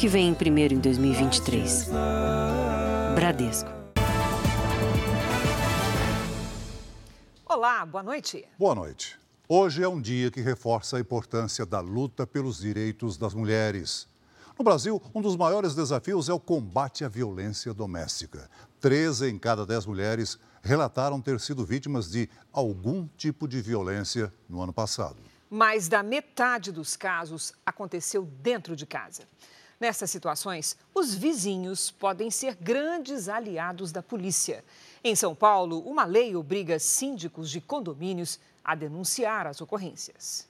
que vem primeiro em 2023. Bradesco. Olá, boa noite. Boa noite. Hoje é um dia que reforça a importância da luta pelos direitos das mulheres. No Brasil, um dos maiores desafios é o combate à violência doméstica. 13 em cada 10 mulheres relataram ter sido vítimas de algum tipo de violência no ano passado. Mais da metade dos casos aconteceu dentro de casa. Nessas situações, os vizinhos podem ser grandes aliados da polícia. Em São Paulo, uma lei obriga síndicos de condomínios a denunciar as ocorrências.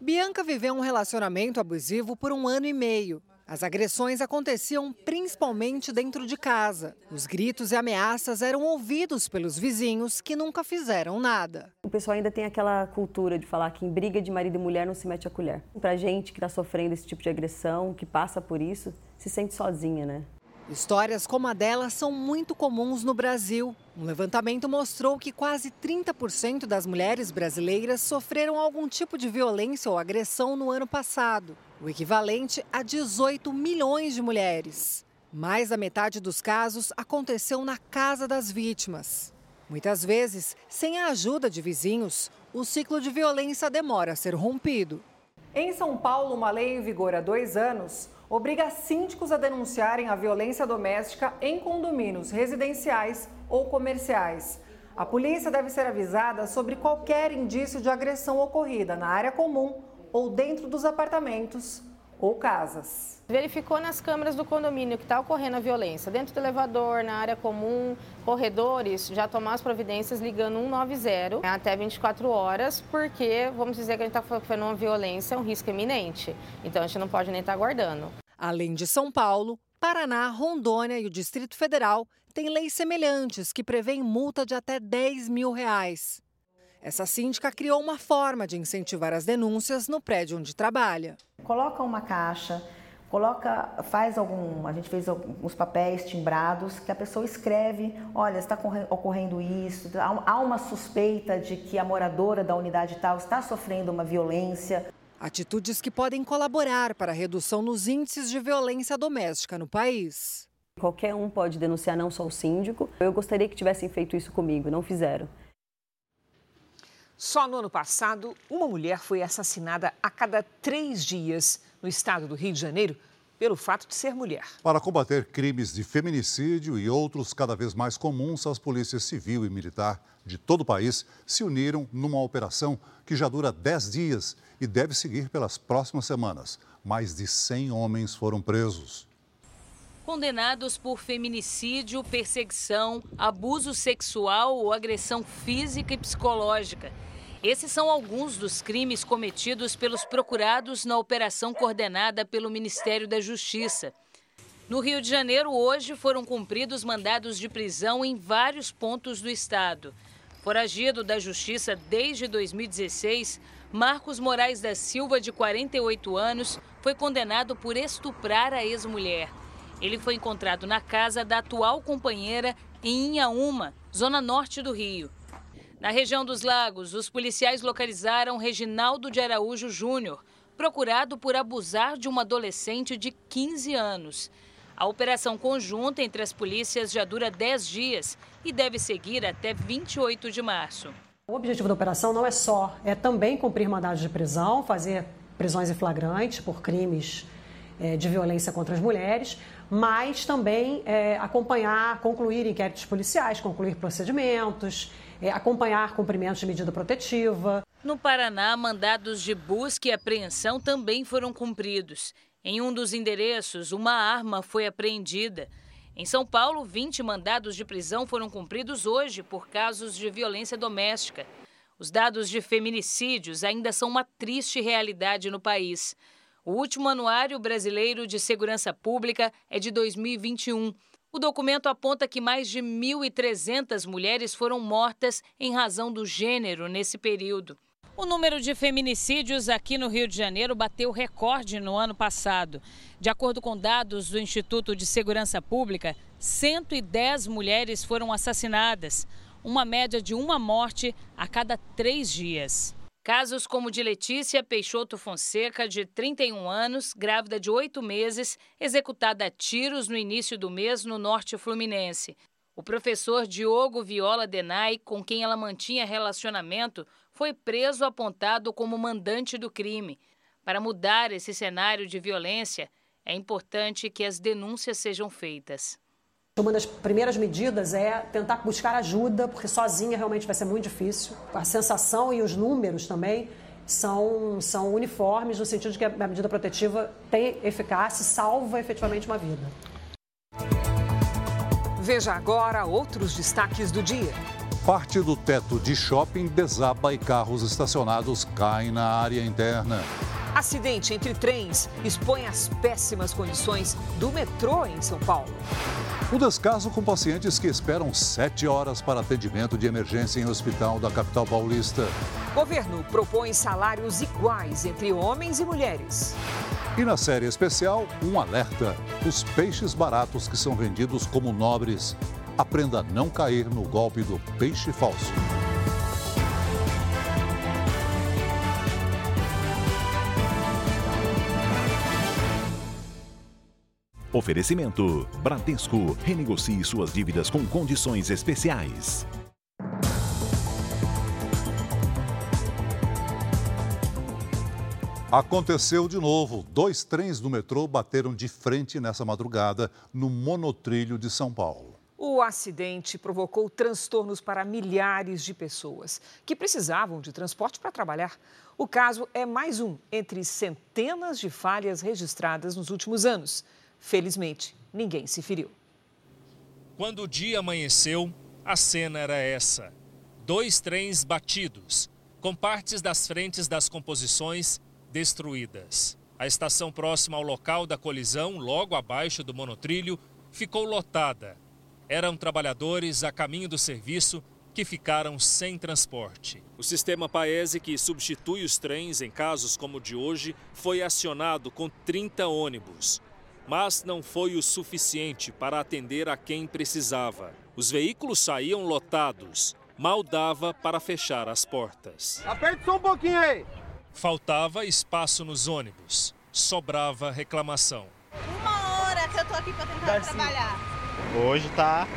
Bianca viveu um relacionamento abusivo por um ano e meio. As agressões aconteciam principalmente dentro de casa. Os gritos e ameaças eram ouvidos pelos vizinhos que nunca fizeram nada. O pessoal ainda tem aquela cultura de falar que em briga de marido e mulher não se mete a colher. Pra gente que está sofrendo esse tipo de agressão, que passa por isso, se sente sozinha, né? Histórias como a dela são muito comuns no Brasil. Um levantamento mostrou que quase 30% das mulheres brasileiras sofreram algum tipo de violência ou agressão no ano passado, o equivalente a 18 milhões de mulheres. Mais da metade dos casos aconteceu na casa das vítimas. Muitas vezes, sem a ajuda de vizinhos, o ciclo de violência demora a ser rompido. Em São Paulo, uma lei em vigor há dois anos obriga síndicos a denunciarem a violência doméstica em condomínios residenciais ou comerciais. A polícia deve ser avisada sobre qualquer indício de agressão ocorrida na área comum ou dentro dos apartamentos ou casas. Verificou nas câmeras do condomínio que está ocorrendo a violência, dentro do elevador, na área comum, corredores, já tomar as providências ligando 190 até 24 horas, porque vamos dizer que a gente está sofrendo uma violência, um risco iminente. Então a gente não pode nem estar tá aguardando. Além de São Paulo, Paraná, Rondônia e o Distrito Federal têm leis semelhantes que prevêem multa de até 10 mil reais. Essa síndica criou uma forma de incentivar as denúncias no prédio onde trabalha. Coloca uma caixa, coloca, faz algum, a gente fez alguns papéis timbrados que a pessoa escreve, olha, está ocorrendo isso, há uma suspeita de que a moradora da unidade tal está sofrendo uma violência. Atitudes que podem colaborar para a redução nos índices de violência doméstica no país. Qualquer um pode denunciar, não só o síndico. Eu gostaria que tivessem feito isso comigo, não fizeram. Só no ano passado, uma mulher foi assassinada a cada três dias no estado do Rio de Janeiro pelo fato de ser mulher. Para combater crimes de feminicídio e outros cada vez mais comuns, as polícias civil e militar de todo o país se uniram numa operação que já dura dez dias e deve seguir pelas próximas semanas. Mais de 100 homens foram presos. Condenados por feminicídio, perseguição, abuso sexual ou agressão física e psicológica. Esses são alguns dos crimes cometidos pelos procurados na operação coordenada pelo Ministério da Justiça. No Rio de Janeiro, hoje, foram cumpridos mandados de prisão em vários pontos do estado. Foragido da Justiça desde 2016, Marcos Moraes da Silva, de 48 anos, foi condenado por estuprar a ex-mulher. Ele foi encontrado na casa da atual companheira em Inhaúma, zona norte do Rio. Na região dos Lagos, os policiais localizaram Reginaldo de Araújo Júnior, procurado por abusar de uma adolescente de 15 anos. A operação conjunta entre as polícias já dura 10 dias e deve seguir até 28 de março. O objetivo da operação não é só, é também cumprir mandados de prisão, fazer prisões em flagrante por crimes é, de violência contra as mulheres, mas também é, acompanhar, concluir inquéritos policiais, concluir procedimentos, é, acompanhar cumprimentos de medida protetiva. No Paraná, mandados de busca e apreensão também foram cumpridos. Em um dos endereços, uma arma foi apreendida. Em São Paulo, 20 mandados de prisão foram cumpridos hoje por casos de violência doméstica. Os dados de feminicídios ainda são uma triste realidade no país. O último Anuário Brasileiro de Segurança Pública é de 2021. O documento aponta que mais de 1.300 mulheres foram mortas em razão do gênero nesse período. O número de feminicídios aqui no Rio de Janeiro bateu recorde no ano passado. De acordo com dados do Instituto de Segurança Pública, 110 mulheres foram assassinadas, uma média de uma morte a cada três dias. Casos como o de Letícia Peixoto Fonseca, de 31 anos, grávida de oito meses, executada a tiros no início do mês no norte fluminense. O professor Diogo Viola Denai, com quem ela mantinha relacionamento, foi preso apontado como mandante do crime. Para mudar esse cenário de violência, é importante que as denúncias sejam feitas. Uma das primeiras medidas é tentar buscar ajuda, porque sozinha realmente vai ser muito difícil. A sensação e os números também são, são uniformes, no sentido de que a medida protetiva tem eficácia e salva efetivamente uma vida. Veja agora outros destaques do dia. Parte do teto de shopping desaba e carros estacionados caem na área interna. Acidente entre trens expõe as péssimas condições do metrô em São Paulo. Um descaso com pacientes que esperam sete horas para atendimento de emergência em hospital da capital paulista. Governo propõe salários iguais entre homens e mulheres. E na série especial, um alerta: os peixes baratos que são vendidos como nobres. Aprenda a não cair no golpe do peixe falso. Oferecimento: Bradesco. Renegocie suas dívidas com condições especiais. Aconteceu de novo. Dois trens do metrô bateram de frente nessa madrugada no monotrilho de São Paulo. O acidente provocou transtornos para milhares de pessoas que precisavam de transporte para trabalhar. O caso é mais um entre centenas de falhas registradas nos últimos anos. Felizmente, ninguém se feriu. Quando o dia amanheceu, a cena era essa: dois trens batidos, com partes das frentes das composições destruídas. A estação próxima ao local da colisão, logo abaixo do monotrilho, ficou lotada. Eram trabalhadores a caminho do serviço que ficaram sem transporte. O sistema Paese, que substitui os trens em casos como o de hoje, foi acionado com 30 ônibus mas não foi o suficiente para atender a quem precisava. Os veículos saíam lotados, mal dava para fechar as portas. Aperte só um pouquinho aí. Faltava espaço nos ônibus, sobrava reclamação. Uma hora que eu tô aqui para tentar trabalhar. Hoje tá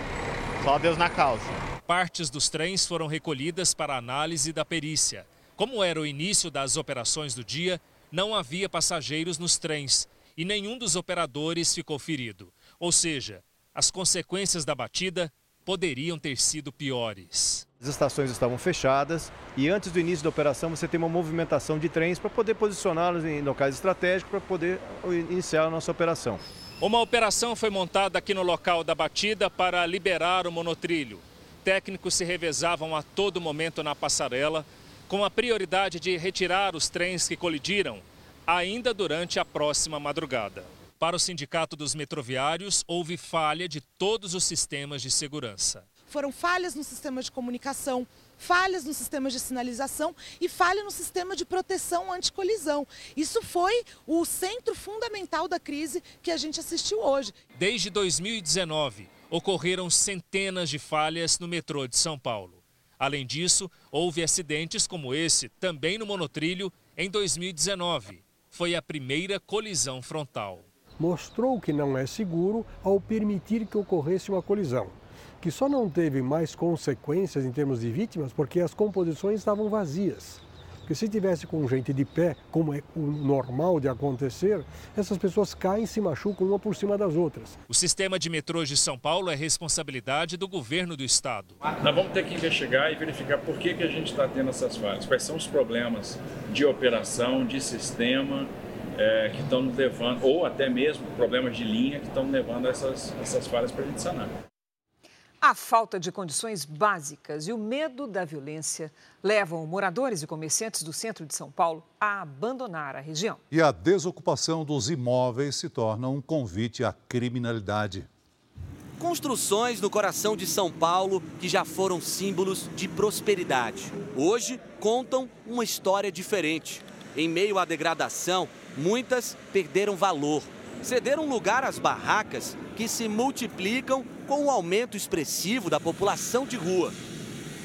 só Deus na causa. Partes dos trens foram recolhidas para análise da perícia. Como era o início das operações do dia, não havia passageiros nos trens e nenhum dos operadores ficou ferido. Ou seja, as consequências da batida poderiam ter sido piores. As estações estavam fechadas e antes do início da operação você tem uma movimentação de trens para poder posicioná-los em locais estratégicos para poder iniciar a nossa operação. Uma operação foi montada aqui no local da batida para liberar o monotrilho. Técnicos se revezavam a todo momento na passarela, com a prioridade de retirar os trens que colidiram ainda durante a próxima madrugada. Para o Sindicato dos Metroviários, houve falha de todos os sistemas de segurança. Foram falhas no sistema de comunicação, falhas no sistema de sinalização e falha no sistema de proteção anticolisão. Isso foi o centro fundamental da crise que a gente assistiu hoje. Desde 2019, ocorreram centenas de falhas no metrô de São Paulo. Além disso, houve acidentes como esse também no monotrilho em 2019 foi a primeira colisão frontal. Mostrou que não é seguro ao permitir que ocorresse uma colisão, que só não teve mais consequências em termos de vítimas porque as composições estavam vazias. Porque se tivesse com gente de pé, como é o normal de acontecer, essas pessoas caem e se machucam uma por cima das outras. O sistema de metrôs de São Paulo é responsabilidade do governo do estado. Nós vamos ter que investigar e verificar por que, que a gente está tendo essas falhas, quais são os problemas de operação, de sistema, é, que estão levando, ou até mesmo problemas de linha que estão levando essas, essas falhas para a gente sanar. A falta de condições básicas e o medo da violência levam moradores e comerciantes do centro de São Paulo a abandonar a região. E a desocupação dos imóveis se torna um convite à criminalidade. Construções no coração de São Paulo que já foram símbolos de prosperidade. Hoje contam uma história diferente. Em meio à degradação, muitas perderam valor. Cederam lugar às barracas que se multiplicam com o aumento expressivo da população de rua.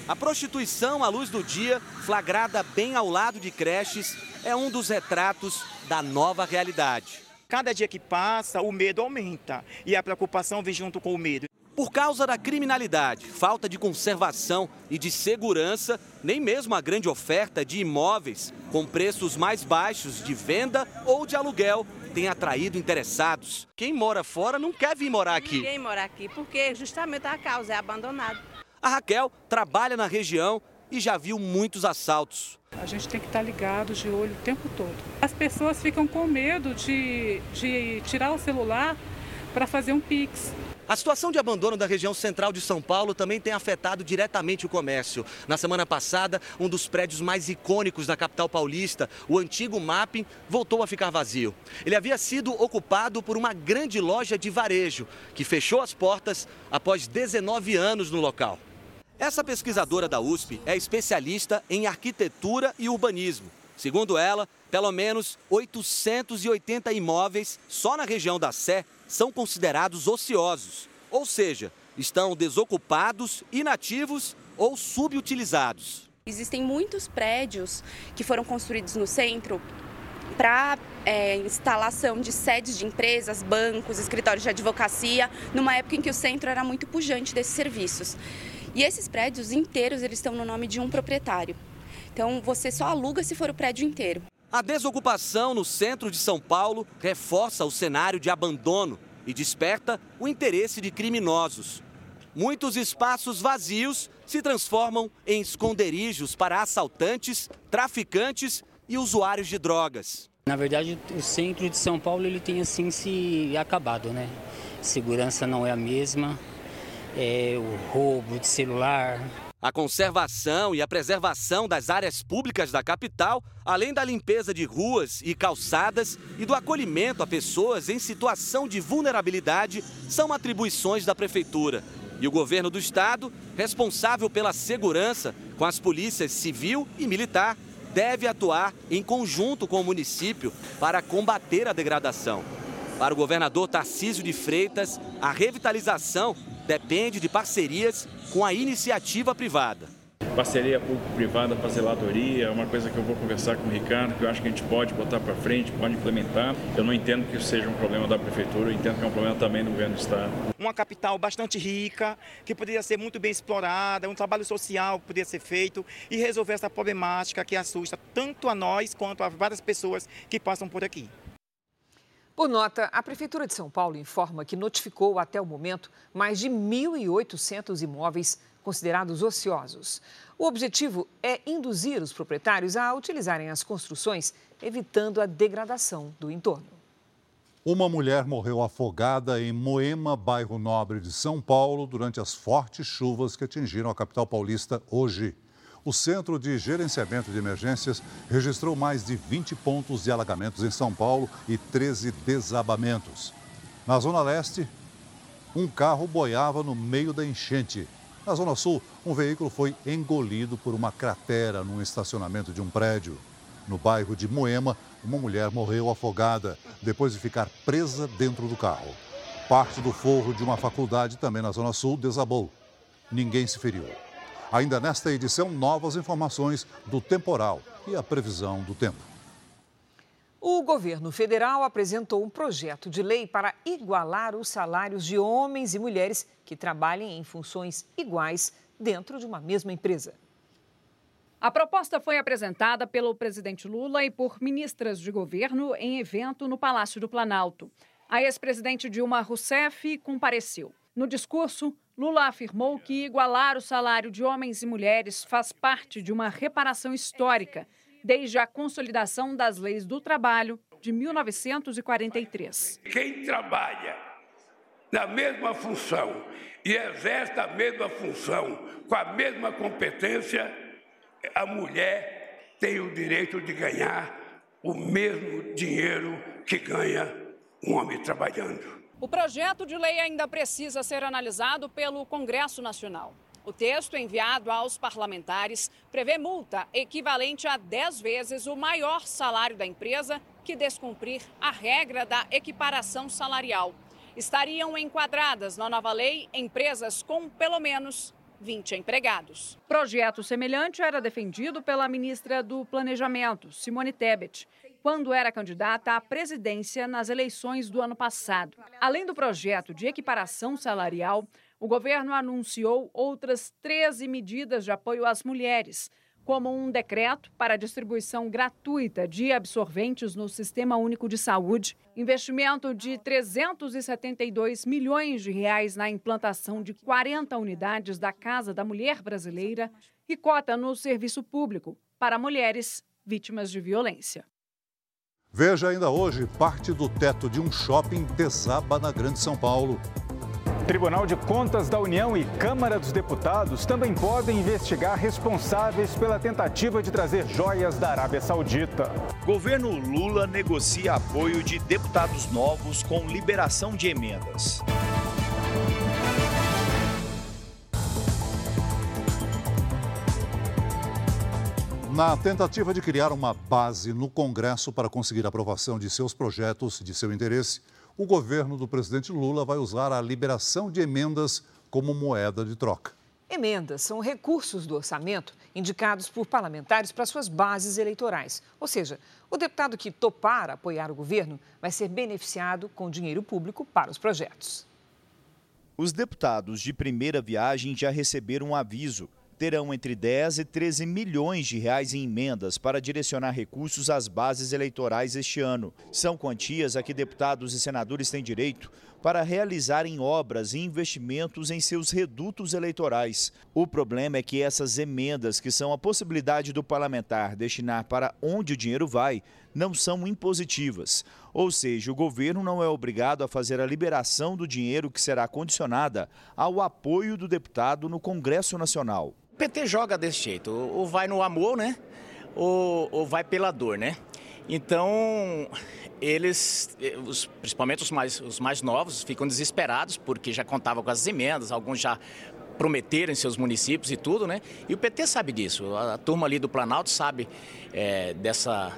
A prostituição à luz do dia, flagrada bem ao lado de creches, é um dos retratos da nova realidade. Cada dia que passa, o medo aumenta e a preocupação vem junto com o medo. Por causa da criminalidade, falta de conservação e de segurança, nem mesmo a grande oferta de imóveis com preços mais baixos de venda ou de aluguel tem atraído interessados. Quem mora fora não quer vir morar aqui. Ninguém mora aqui porque justamente a causa é abandonado. A Raquel trabalha na região e já viu muitos assaltos. A gente tem que estar ligado de olho o tempo todo. As pessoas ficam com medo de, de tirar o celular para fazer um Pix. A situação de abandono da região central de São Paulo também tem afetado diretamente o comércio. Na semana passada, um dos prédios mais icônicos da capital paulista, o antigo Mapping, voltou a ficar vazio. Ele havia sido ocupado por uma grande loja de varejo, que fechou as portas após 19 anos no local. Essa pesquisadora da USP é especialista em arquitetura e urbanismo. Segundo ela, pelo menos 880 imóveis só na região da Sé são considerados ociosos, ou seja, estão desocupados, inativos ou subutilizados. Existem muitos prédios que foram construídos no centro para é, instalação de sedes de empresas, bancos, escritórios de advocacia, numa época em que o centro era muito pujante desses serviços. E esses prédios inteiros eles estão no nome de um proprietário. Então você só aluga se for o prédio inteiro. A desocupação no centro de São Paulo reforça o cenário de abandono e desperta o interesse de criminosos. Muitos espaços vazios se transformam em esconderijos para assaltantes, traficantes e usuários de drogas. Na verdade, o centro de São Paulo ele tem assim se acabado, né? Segurança não é a mesma, é o roubo de celular, a conservação e a preservação das áreas públicas da capital, além da limpeza de ruas e calçadas e do acolhimento a pessoas em situação de vulnerabilidade, são atribuições da Prefeitura. E o governo do estado, responsável pela segurança com as polícias civil e militar, deve atuar em conjunto com o município para combater a degradação. Para o governador Tarcísio de Freitas, a revitalização depende de parcerias com a iniciativa privada. Parceria público-privada para zeladoria é uma coisa que eu vou conversar com o Ricardo, que eu acho que a gente pode botar para frente, pode implementar. Eu não entendo que isso seja um problema da prefeitura, eu entendo que é um problema também do governo do estado. Uma capital bastante rica, que poderia ser muito bem explorada, um trabalho social que poderia ser feito e resolver essa problemática que assusta tanto a nós quanto a várias pessoas que passam por aqui. Por nota, a Prefeitura de São Paulo informa que notificou até o momento mais de 1.800 imóveis considerados ociosos. O objetivo é induzir os proprietários a utilizarem as construções, evitando a degradação do entorno. Uma mulher morreu afogada em Moema, bairro nobre de São Paulo, durante as fortes chuvas que atingiram a capital paulista hoje o Centro de Gerenciamento de Emergências registrou mais de 20 pontos de alagamentos em São Paulo e 13 desabamentos. Na Zona Leste, um carro boiava no meio da enchente. Na Zona Sul, um veículo foi engolido por uma cratera num estacionamento de um prédio. No bairro de Moema, uma mulher morreu afogada depois de ficar presa dentro do carro. Parte do forro de uma faculdade também na Zona Sul desabou. Ninguém se feriu. Ainda nesta edição, novas informações do temporal e a previsão do tempo. O governo federal apresentou um projeto de lei para igualar os salários de homens e mulheres que trabalhem em funções iguais dentro de uma mesma empresa. A proposta foi apresentada pelo presidente Lula e por ministras de governo em evento no Palácio do Planalto. A ex-presidente Dilma Rousseff compareceu. No discurso, Lula afirmou que igualar o salário de homens e mulheres faz parte de uma reparação histórica, desde a consolidação das leis do trabalho de 1943. Quem trabalha na mesma função e exerce a mesma função com a mesma competência, a mulher tem o direito de ganhar o mesmo dinheiro que ganha um homem trabalhando. O projeto de lei ainda precisa ser analisado pelo Congresso Nacional. O texto enviado aos parlamentares prevê multa equivalente a 10 vezes o maior salário da empresa que descumprir a regra da equiparação salarial. Estariam enquadradas na nova lei empresas com pelo menos 20 empregados. Projeto semelhante era defendido pela ministra do Planejamento, Simone Tebet, quando era candidata à presidência nas eleições do ano passado. Além do projeto de equiparação salarial, o governo anunciou outras 13 medidas de apoio às mulheres, como um decreto para a distribuição gratuita de absorventes no Sistema Único de Saúde, investimento de 372 milhões de reais na implantação de 40 unidades da Casa da Mulher Brasileira e cota no serviço público para mulheres vítimas de violência. Veja ainda hoje, parte do teto de um shopping desaba na Grande São Paulo. Tribunal de Contas da União e Câmara dos Deputados também podem investigar responsáveis pela tentativa de trazer joias da Arábia Saudita. Governo Lula negocia apoio de deputados novos com liberação de emendas. Na tentativa de criar uma base no Congresso para conseguir a aprovação de seus projetos de seu interesse, o governo do presidente Lula vai usar a liberação de emendas como moeda de troca. Emendas são recursos do orçamento indicados por parlamentares para suas bases eleitorais. Ou seja, o deputado que topar apoiar o governo vai ser beneficiado com dinheiro público para os projetos. Os deputados de primeira viagem já receberam um aviso terão entre 10 e 13 milhões de reais em emendas para direcionar recursos às bases eleitorais este ano. São quantias a que deputados e senadores têm direito para realizarem obras e investimentos em seus redutos eleitorais. O problema é que essas emendas, que são a possibilidade do parlamentar destinar para onde o dinheiro vai, não são impositivas. Ou seja, o governo não é obrigado a fazer a liberação do dinheiro que será condicionada ao apoio do deputado no Congresso Nacional. O PT joga desse jeito, ou vai no amor, né? Ou, ou vai pela dor, né? Então, eles, os, principalmente os mais, os mais novos, ficam desesperados porque já contavam com as emendas, alguns já prometeram em seus municípios e tudo, né? E o PT sabe disso, a, a turma ali do Planalto sabe é, dessa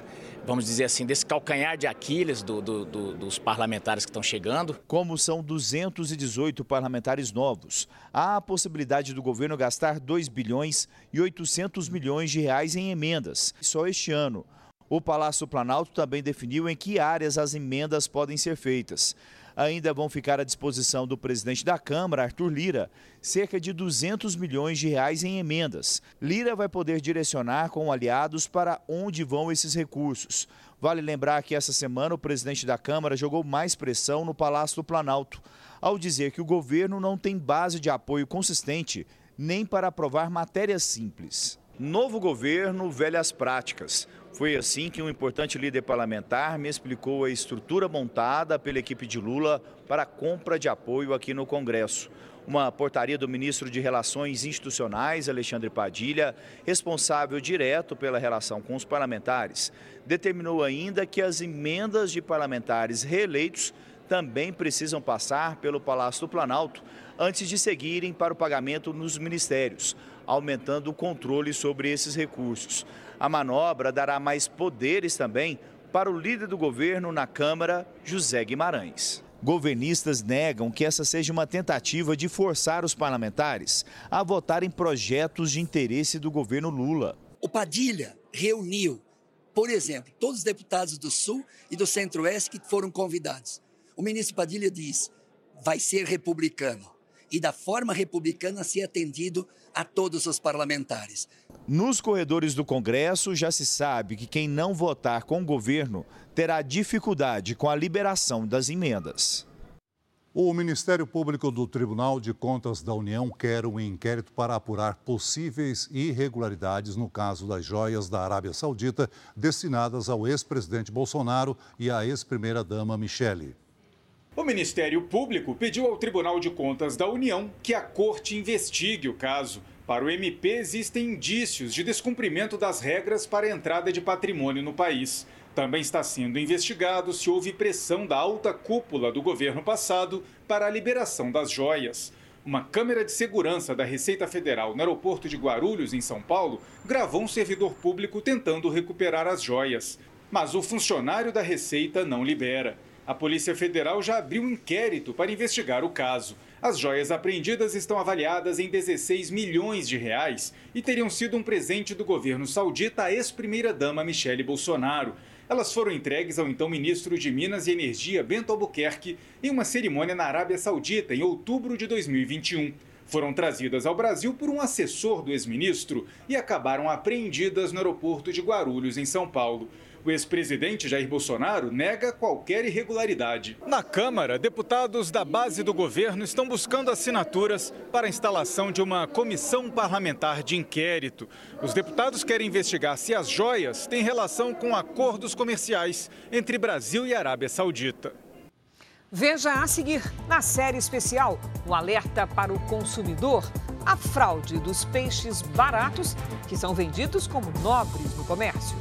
vamos dizer assim, desse calcanhar de Aquiles do, do, do, dos parlamentares que estão chegando. Como são 218 parlamentares novos, há a possibilidade do governo gastar 2 bilhões e 800 milhões de reais em emendas, só este ano. O Palácio Planalto também definiu em que áreas as emendas podem ser feitas ainda vão ficar à disposição do presidente da Câmara, Arthur Lira, cerca de 200 milhões de reais em emendas. Lira vai poder direcionar com aliados para onde vão esses recursos. Vale lembrar que essa semana o presidente da Câmara jogou mais pressão no Palácio do Planalto, ao dizer que o governo não tem base de apoio consistente nem para aprovar matérias simples. Novo governo, velhas práticas. Foi assim que um importante líder parlamentar me explicou a estrutura montada pela equipe de Lula para a compra de apoio aqui no Congresso. Uma portaria do ministro de Relações Institucionais, Alexandre Padilha, responsável direto pela relação com os parlamentares, determinou ainda que as emendas de parlamentares reeleitos também precisam passar pelo Palácio do Planalto antes de seguirem para o pagamento nos ministérios, aumentando o controle sobre esses recursos. A manobra dará mais poderes também para o líder do governo na Câmara, José Guimarães. Governistas negam que essa seja uma tentativa de forçar os parlamentares a votarem projetos de interesse do governo Lula. O Padilha reuniu, por exemplo, todos os deputados do Sul e do Centro-Oeste que foram convidados. O ministro Padilha diz: vai ser republicano e da forma republicana ser atendido a todos os parlamentares. Nos corredores do Congresso já se sabe que quem não votar com o governo terá dificuldade com a liberação das emendas. O Ministério Público do Tribunal de Contas da União quer um inquérito para apurar possíveis irregularidades no caso das joias da Arábia Saudita destinadas ao ex-presidente Bolsonaro e à ex-primeira-dama Michele. O Ministério Público pediu ao Tribunal de Contas da União que a corte investigue o caso. Para o MP, existem indícios de descumprimento das regras para a entrada de patrimônio no país. Também está sendo investigado se houve pressão da alta cúpula do governo passado para a liberação das joias. Uma câmera de segurança da Receita Federal no aeroporto de Guarulhos, em São Paulo, gravou um servidor público tentando recuperar as joias. Mas o funcionário da Receita não libera. A Polícia Federal já abriu um inquérito para investigar o caso. As joias apreendidas estão avaliadas em 16 milhões de reais e teriam sido um presente do governo saudita à ex-primeira-dama Michele Bolsonaro. Elas foram entregues ao então ministro de Minas e Energia, Bento Albuquerque, em uma cerimônia na Arábia Saudita em outubro de 2021. Foram trazidas ao Brasil por um assessor do ex-ministro e acabaram apreendidas no aeroporto de Guarulhos, em São Paulo. O ex-presidente Jair Bolsonaro nega qualquer irregularidade. Na Câmara, deputados da base do governo estão buscando assinaturas para a instalação de uma comissão parlamentar de inquérito. Os deputados querem investigar se as joias têm relação com acordos comerciais entre Brasil e Arábia Saudita. Veja a seguir, na série especial, o alerta para o consumidor, a fraude dos peixes baratos que são vendidos como nobres no comércio.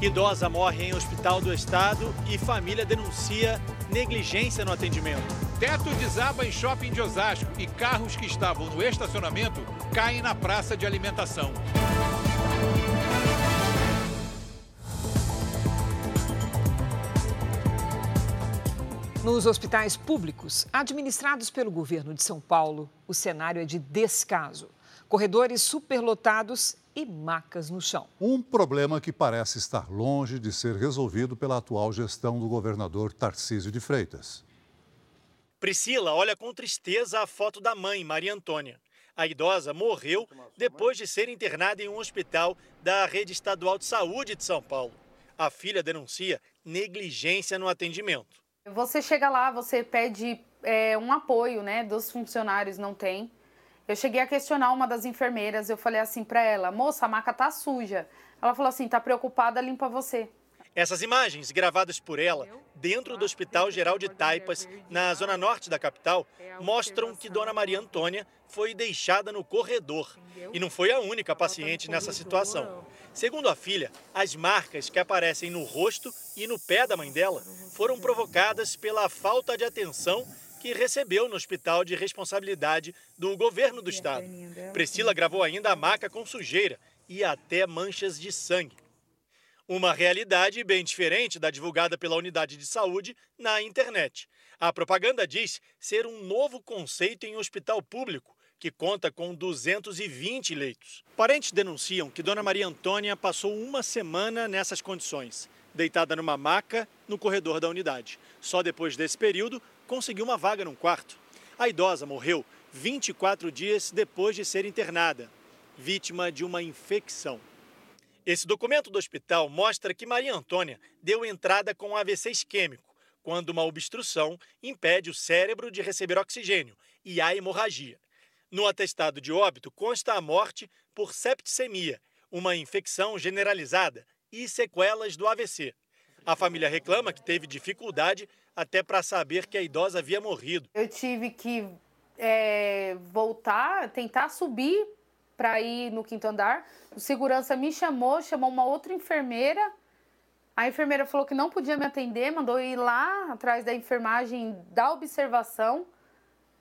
Idosa morre em hospital do estado e família denuncia negligência no atendimento. Teto desaba em shopping de Osasco e carros que estavam no estacionamento caem na praça de alimentação. Nos hospitais públicos administrados pelo governo de São Paulo, o cenário é de descaso. Corredores superlotados e macas no chão. Um problema que parece estar longe de ser resolvido pela atual gestão do governador Tarcísio de Freitas. Priscila olha com tristeza a foto da mãe, Maria Antônia. A idosa morreu depois de ser internada em um hospital da Rede Estadual de Saúde de São Paulo. A filha denuncia negligência no atendimento. Você chega lá, você pede é, um apoio, né, dos funcionários, não tem. Eu cheguei a questionar uma das enfermeiras, eu falei assim para ela: "Moça, a maca tá suja". Ela falou assim: "Tá preocupada, limpa você". Essas imagens, gravadas por ela, dentro do Hospital Geral de Taipas, na zona norte da capital, mostram que Dona Maria Antônia foi deixada no corredor. E não foi a única paciente nessa situação. Segundo a filha, as marcas que aparecem no rosto e no pé da mãe dela foram provocadas pela falta de atenção que recebeu no hospital de responsabilidade do governo do estado. Priscila gravou ainda a maca com sujeira e até manchas de sangue. Uma realidade bem diferente da divulgada pela unidade de saúde na internet. A propaganda diz ser um novo conceito em hospital público, que conta com 220 leitos. Parentes denunciam que Dona Maria Antônia passou uma semana nessas condições, deitada numa maca no corredor da unidade. Só depois desse período conseguiu uma vaga num quarto. A idosa morreu 24 dias depois de ser internada, vítima de uma infecção. Esse documento do hospital mostra que Maria Antônia deu entrada com AVC isquêmico, quando uma obstrução impede o cérebro de receber oxigênio e há hemorragia. No atestado de óbito consta a morte por septicemia, uma infecção generalizada, e sequelas do AVC. A família reclama que teve dificuldade até para saber que a idosa havia morrido. Eu tive que é, voltar, tentar subir para ir no quinto andar. O segurança me chamou, chamou uma outra enfermeira. A enfermeira falou que não podia me atender, mandou ir lá atrás da enfermagem da observação,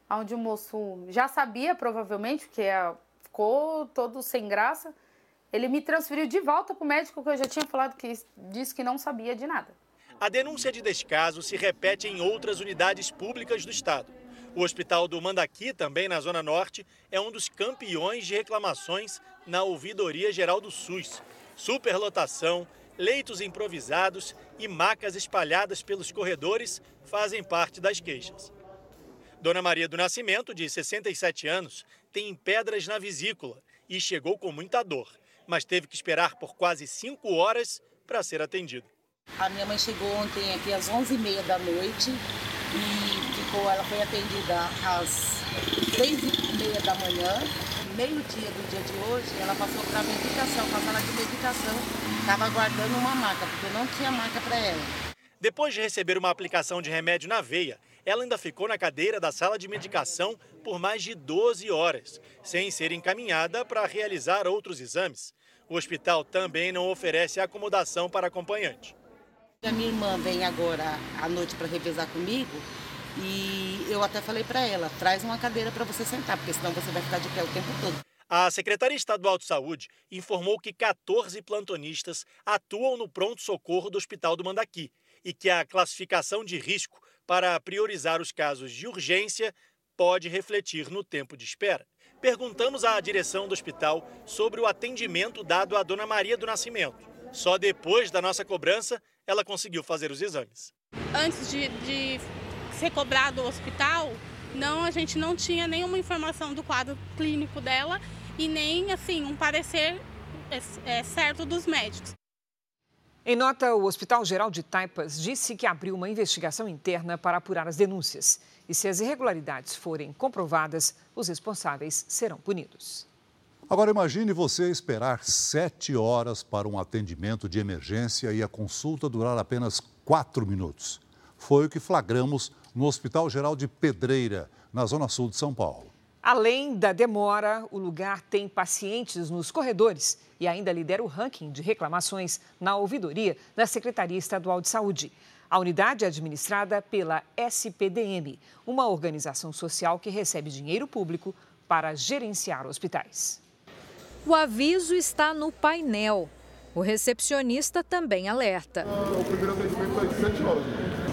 onde o moço já sabia provavelmente, porque é, ficou todo sem graça. Ele me transferiu de volta para o médico que eu já tinha falado que disse que não sabia de nada. A denúncia de descaso se repete em outras unidades públicas do estado. O Hospital do Mandaqui, também na Zona Norte, é um dos campeões de reclamações na Ouvidoria Geral do SUS. Superlotação, leitos improvisados e macas espalhadas pelos corredores fazem parte das queixas. Dona Maria do Nascimento, de 67 anos, tem pedras na vesícula e chegou com muita dor, mas teve que esperar por quase cinco horas para ser atendida. A minha mãe chegou ontem aqui às 11h30 da noite e ficou, ela foi atendida às 6h30 da manhã. Meio-dia do dia de hoje, ela passou para a medicação, para a sala de medicação. Estava aguardando uma maca, porque não tinha maca para ela. Depois de receber uma aplicação de remédio na veia, ela ainda ficou na cadeira da sala de medicação por mais de 12 horas, sem ser encaminhada para realizar outros exames. O hospital também não oferece acomodação para acompanhante. A minha irmã vem agora à noite para revezar comigo e eu até falei para ela, traz uma cadeira para você sentar, porque senão você vai ficar de pé o tempo todo. A Secretaria Estadual de Saúde informou que 14 plantonistas atuam no pronto-socorro do Hospital do Mandaqui e que a classificação de risco para priorizar os casos de urgência pode refletir no tempo de espera. Perguntamos à direção do hospital sobre o atendimento dado à dona Maria do Nascimento. Só depois da nossa cobrança, ela conseguiu fazer os exames. Antes de, de ser cobrado o hospital, não, a gente não tinha nenhuma informação do quadro clínico dela e nem assim um parecer é, é, certo dos médicos. Em nota, o Hospital Geral de Taipas disse que abriu uma investigação interna para apurar as denúncias. E se as irregularidades forem comprovadas, os responsáveis serão punidos. Agora imagine você esperar sete horas para um atendimento de emergência e a consulta durar apenas quatro minutos. Foi o que flagramos no Hospital Geral de Pedreira, na Zona Sul de São Paulo. Além da demora, o lugar tem pacientes nos corredores e ainda lidera o ranking de reclamações na ouvidoria da Secretaria Estadual de Saúde. A unidade é administrada pela SPDM, uma organização social que recebe dinheiro público para gerenciar hospitais. O aviso está no painel. O recepcionista também alerta. O primeiro atendimento vai de 7 horas.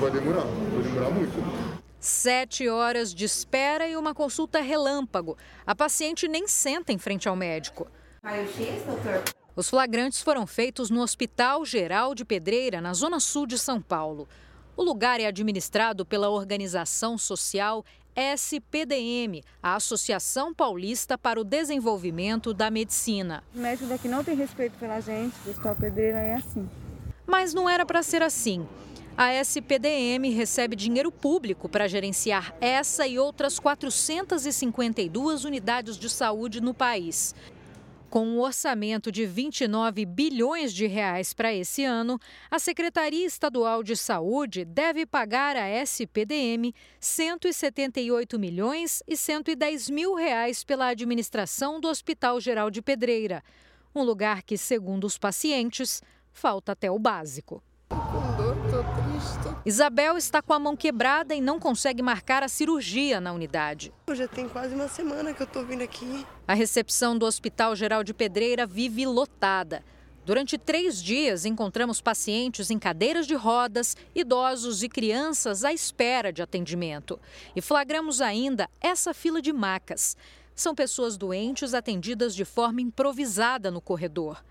Vai demorar, vai demorar muito. Sete horas de espera e uma consulta relâmpago. A paciente nem senta em frente ao médico. Raio-X, doutor? Os flagrantes foram feitos no Hospital Geral de Pedreira, na zona sul de São Paulo. O lugar é administrado pela organização social SPDM, a Associação Paulista para o Desenvolvimento da Medicina. O médico daqui não tem respeito pela gente, o Hospital Pedreira é assim. Mas não era para ser assim. A SPDM recebe dinheiro público para gerenciar essa e outras 452 unidades de saúde no país. Com um orçamento de 29 bilhões de reais para esse ano, a Secretaria Estadual de Saúde deve pagar à SPDM 178 milhões e 110 mil reais pela administração do Hospital Geral de Pedreira, um lugar que, segundo os pacientes, falta até o básico. Isabel está com a mão quebrada e não consegue marcar a cirurgia na unidade. Já tem quase uma semana que eu tô vindo aqui. A recepção do Hospital Geral de Pedreira vive lotada. Durante três dias, encontramos pacientes em cadeiras de rodas, idosos e crianças à espera de atendimento. E flagramos ainda essa fila de macas. São pessoas doentes atendidas de forma improvisada no corredor.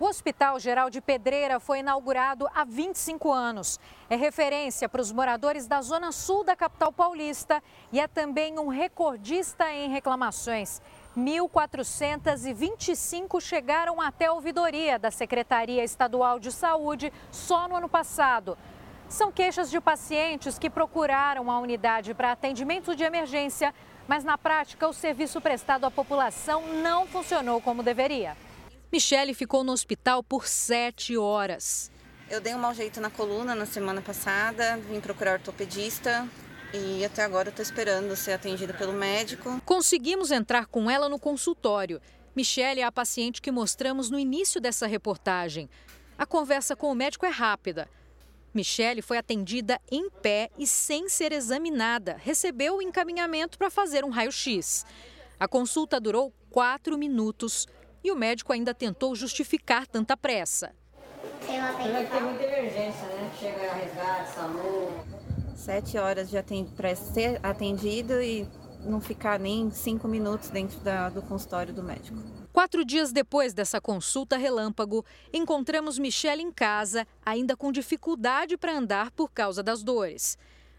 O Hospital Geral de Pedreira foi inaugurado há 25 anos. É referência para os moradores da zona sul da capital paulista e é também um recordista em reclamações. 1.425 chegaram até a ouvidoria da Secretaria Estadual de Saúde só no ano passado. São queixas de pacientes que procuraram a unidade para atendimento de emergência, mas na prática o serviço prestado à população não funcionou como deveria. Michele ficou no hospital por sete horas. Eu dei um mau jeito na coluna na semana passada, vim procurar ortopedista e até agora estou esperando ser atendida pelo médico. Conseguimos entrar com ela no consultório. Michele é a paciente que mostramos no início dessa reportagem. A conversa com o médico é rápida. Michele foi atendida em pé e sem ser examinada. Recebeu o encaminhamento para fazer um raio-x. A consulta durou quatro minutos e o médico ainda tentou justificar tanta pressa. Tem muita emergência, né? Chega a resgate, SAMU. Sete horas de atend... para ser atendido e não ficar nem cinco minutos dentro da, do consultório do médico. Quatro dias depois dessa consulta relâmpago, encontramos Michelle em casa, ainda com dificuldade para andar por causa das dores.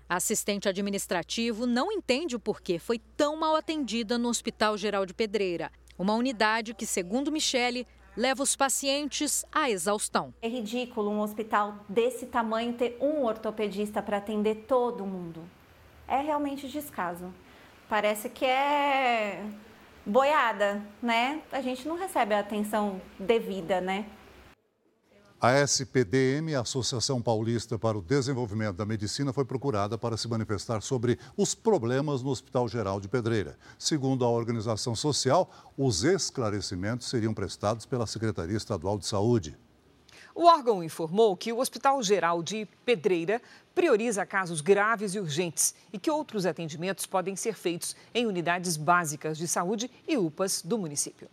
A assistente administrativo não entende o porquê foi tão mal atendida no Hospital Geral de Pedreira. Uma unidade que, segundo Michele, leva os pacientes à exaustão. É ridículo um hospital desse tamanho ter um ortopedista para atender todo mundo. É realmente descaso. Parece que é boiada, né? A gente não recebe a atenção devida, né? A SPDM, Associação Paulista para o Desenvolvimento da Medicina, foi procurada para se manifestar sobre os problemas no Hospital Geral de Pedreira. Segundo a organização social, os esclarecimentos seriam prestados pela Secretaria Estadual de Saúde. O órgão informou que o Hospital Geral de Pedreira prioriza casos graves e urgentes e que outros atendimentos podem ser feitos em unidades básicas de saúde e UPAs do município.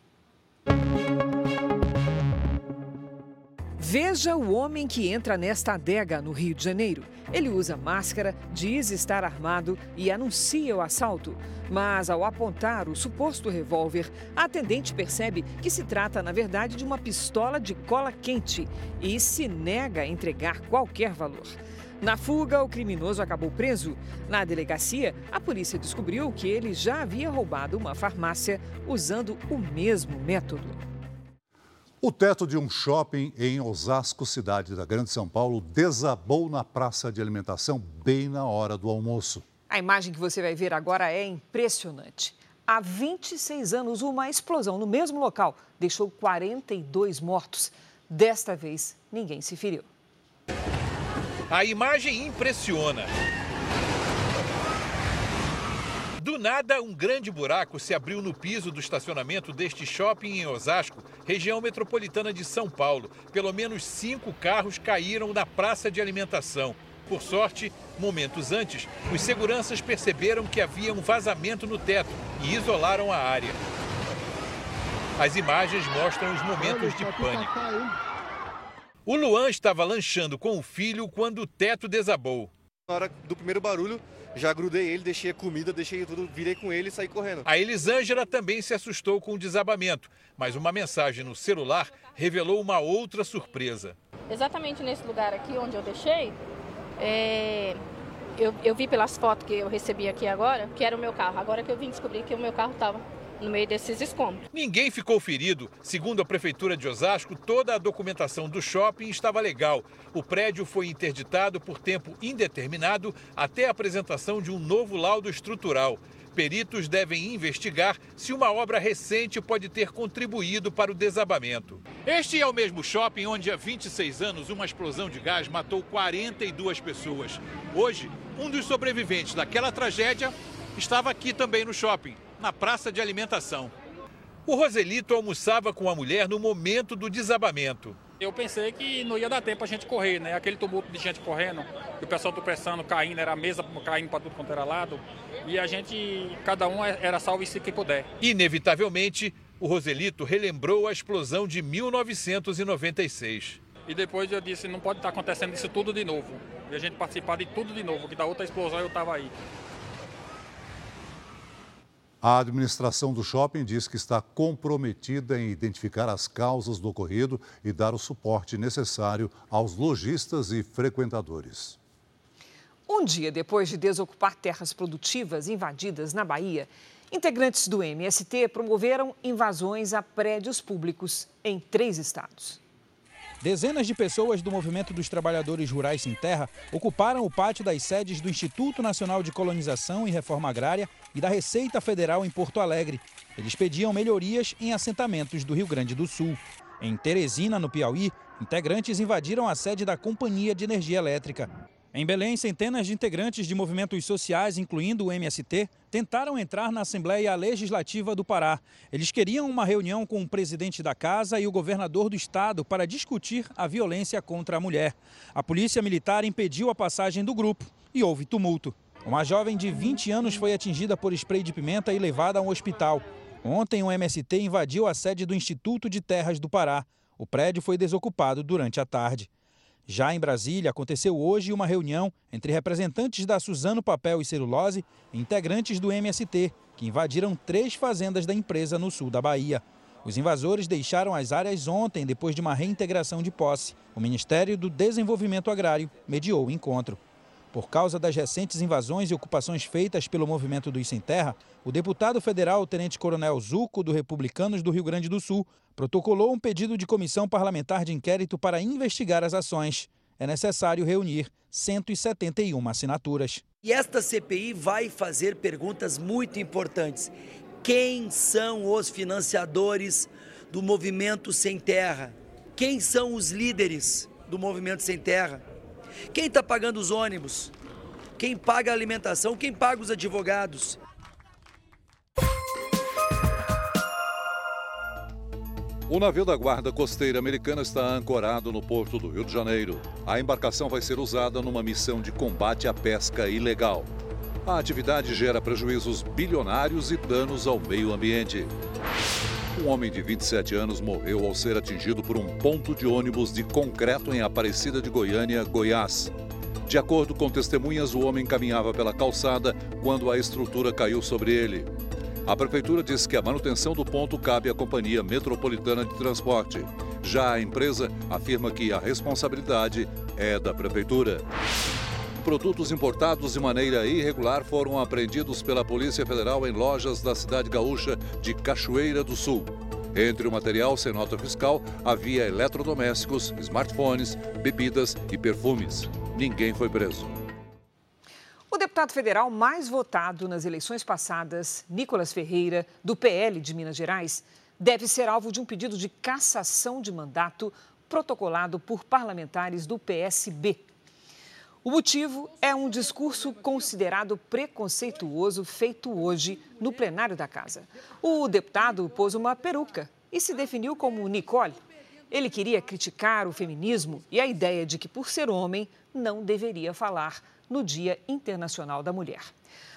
Veja o homem que entra nesta adega no Rio de Janeiro. Ele usa máscara, diz estar armado e anuncia o assalto. Mas ao apontar o suposto revólver, a atendente percebe que se trata, na verdade, de uma pistola de cola quente e se nega a entregar qualquer valor. Na fuga, o criminoso acabou preso. Na delegacia, a polícia descobriu que ele já havia roubado uma farmácia usando o mesmo método. O teto de um shopping em Osasco, cidade da Grande São Paulo, desabou na praça de alimentação bem na hora do almoço. A imagem que você vai ver agora é impressionante. Há 26 anos, uma explosão no mesmo local deixou 42 mortos. Desta vez, ninguém se feriu. A imagem impressiona. Do nada, um grande buraco se abriu no piso do estacionamento deste shopping em Osasco, região metropolitana de São Paulo. Pelo menos cinco carros caíram na praça de alimentação. Por sorte, momentos antes, os seguranças perceberam que havia um vazamento no teto e isolaram a área. As imagens mostram os momentos de pânico. O Luan estava lanchando com o filho quando o teto desabou. Na hora do primeiro barulho, já grudei ele, deixei a comida, deixei tudo, virei com ele e saí correndo. A Elisângela também se assustou com o desabamento, mas uma mensagem no celular revelou uma outra surpresa. Exatamente nesse lugar aqui onde eu deixei, é... eu, eu vi pelas fotos que eu recebi aqui agora que era o meu carro. Agora que eu vim descobrir que o meu carro estava no meio desses escombros. Ninguém ficou ferido. Segundo a Prefeitura de Osasco, toda a documentação do shopping estava legal. O prédio foi interditado por tempo indeterminado até a apresentação de um novo laudo estrutural. Peritos devem investigar se uma obra recente pode ter contribuído para o desabamento. Este é o mesmo shopping onde há 26 anos uma explosão de gás matou 42 pessoas. Hoje, um dos sobreviventes daquela tragédia estava aqui também no shopping na praça de alimentação. O Roselito almoçava com a mulher no momento do desabamento. Eu pensei que não ia dar tempo a gente correr, né? Aquele tumulto de gente correndo, o pessoal tropeçando, caindo, era a mesa caindo para tudo quanto era lado. E a gente, cada um era salvo se quem puder. Inevitavelmente, o Roselito relembrou a explosão de 1996. E depois eu disse, não pode estar acontecendo isso tudo de novo. E a gente participar de tudo de novo, que da outra explosão eu estava aí. A administração do shopping diz que está comprometida em identificar as causas do ocorrido e dar o suporte necessário aos lojistas e frequentadores. Um dia depois de desocupar terras produtivas invadidas na Bahia, integrantes do MST promoveram invasões a prédios públicos em três estados. Dezenas de pessoas do Movimento dos Trabalhadores Rurais Sem Terra ocuparam o pátio das sedes do Instituto Nacional de Colonização e Reforma Agrária e da Receita Federal em Porto Alegre. Eles pediam melhorias em assentamentos do Rio Grande do Sul. Em Teresina, no Piauí, integrantes invadiram a sede da Companhia de Energia Elétrica. Em Belém, centenas de integrantes de movimentos sociais, incluindo o MST, tentaram entrar na Assembleia Legislativa do Pará. Eles queriam uma reunião com o presidente da casa e o governador do estado para discutir a violência contra a mulher. A polícia militar impediu a passagem do grupo e houve tumulto. Uma jovem de 20 anos foi atingida por spray de pimenta e levada a um hospital. Ontem, o MST invadiu a sede do Instituto de Terras do Pará. O prédio foi desocupado durante a tarde. Já em Brasília, aconteceu hoje uma reunião entre representantes da Suzano Papel e Celulose e integrantes do MST, que invadiram três fazendas da empresa no sul da Bahia. Os invasores deixaram as áreas ontem, depois de uma reintegração de posse. O Ministério do Desenvolvimento Agrário mediou o encontro. Por causa das recentes invasões e ocupações feitas pelo movimento dos Sem Terra, o deputado federal Tenente Coronel Zuco, do Republicanos do Rio Grande do Sul, protocolou um pedido de comissão parlamentar de inquérito para investigar as ações. É necessário reunir 171 assinaturas. E esta CPI vai fazer perguntas muito importantes. Quem são os financiadores do movimento Sem Terra? Quem são os líderes do movimento Sem Terra? Quem está pagando os ônibus? Quem paga a alimentação? Quem paga os advogados? O navio da Guarda Costeira Americana está ancorado no porto do Rio de Janeiro. A embarcação vai ser usada numa missão de combate à pesca ilegal. A atividade gera prejuízos bilionários e danos ao meio ambiente. Um homem de 27 anos morreu ao ser atingido por um ponto de ônibus de concreto em Aparecida de Goiânia, Goiás. De acordo com testemunhas, o homem caminhava pela calçada quando a estrutura caiu sobre ele. A prefeitura diz que a manutenção do ponto cabe à Companhia Metropolitana de Transporte. Já a empresa afirma que a responsabilidade é da prefeitura. Produtos importados de maneira irregular foram apreendidos pela Polícia Federal em lojas da cidade gaúcha de Cachoeira do Sul. Entre o material sem nota fiscal havia eletrodomésticos, smartphones, bebidas e perfumes. Ninguém foi preso. O deputado federal mais votado nas eleições passadas, Nicolas Ferreira, do PL de Minas Gerais, deve ser alvo de um pedido de cassação de mandato protocolado por parlamentares do PSB. O motivo é um discurso considerado preconceituoso feito hoje no plenário da casa. O deputado pôs uma peruca e se definiu como Nicole. Ele queria criticar o feminismo e a ideia de que, por ser homem, não deveria falar no Dia Internacional da Mulher.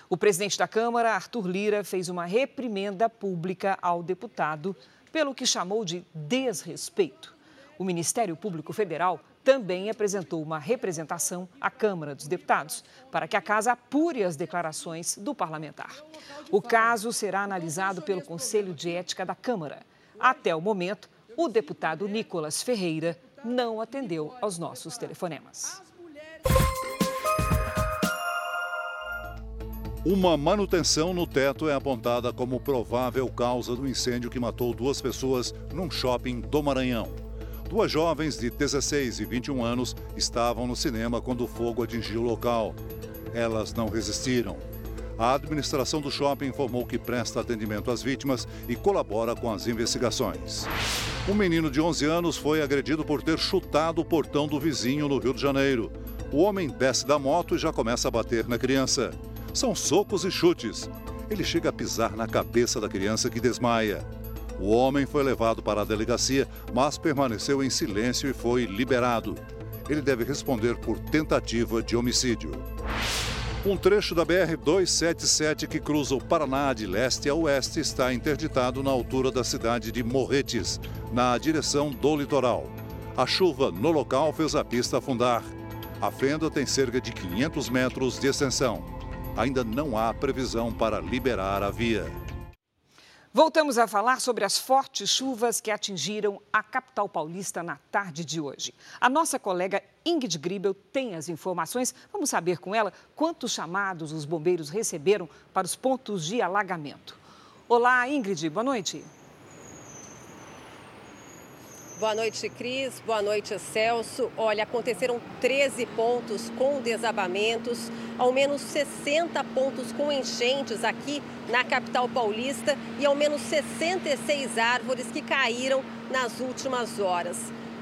O presidente da Câmara, Arthur Lira, fez uma reprimenda pública ao deputado pelo que chamou de desrespeito. O Ministério Público Federal também apresentou uma representação à Câmara dos Deputados para que a casa apure as declarações do parlamentar. O caso será analisado pelo Conselho de Ética da Câmara. Até o momento, o deputado Nicolas Ferreira não atendeu aos nossos telefonemas. Uma manutenção no teto é apontada como provável causa do incêndio que matou duas pessoas num shopping do Maranhão. Duas jovens de 16 e 21 anos estavam no cinema quando o fogo atingiu o local. Elas não resistiram. A administração do shopping informou que presta atendimento às vítimas e colabora com as investigações. Um menino de 11 anos foi agredido por ter chutado o portão do vizinho no Rio de Janeiro. O homem desce da moto e já começa a bater na criança. São socos e chutes. Ele chega a pisar na cabeça da criança que desmaia. O homem foi levado para a delegacia, mas permaneceu em silêncio e foi liberado. Ele deve responder por tentativa de homicídio. Um trecho da BR-277 que cruza o Paraná de leste a oeste está interditado na altura da cidade de Morretes, na direção do litoral. A chuva no local fez a pista afundar. A fenda tem cerca de 500 metros de extensão. Ainda não há previsão para liberar a via. Voltamos a falar sobre as fortes chuvas que atingiram a capital paulista na tarde de hoje. A nossa colega Ingrid Gribel tem as informações. Vamos saber com ela quantos chamados os bombeiros receberam para os pontos de alagamento. Olá, Ingrid, boa noite. Boa noite, Cris. Boa noite, Celso. Olha, aconteceram 13 pontos com desabamentos, ao menos 60 pontos com enchentes aqui na capital paulista e ao menos 66 árvores que caíram nas últimas horas.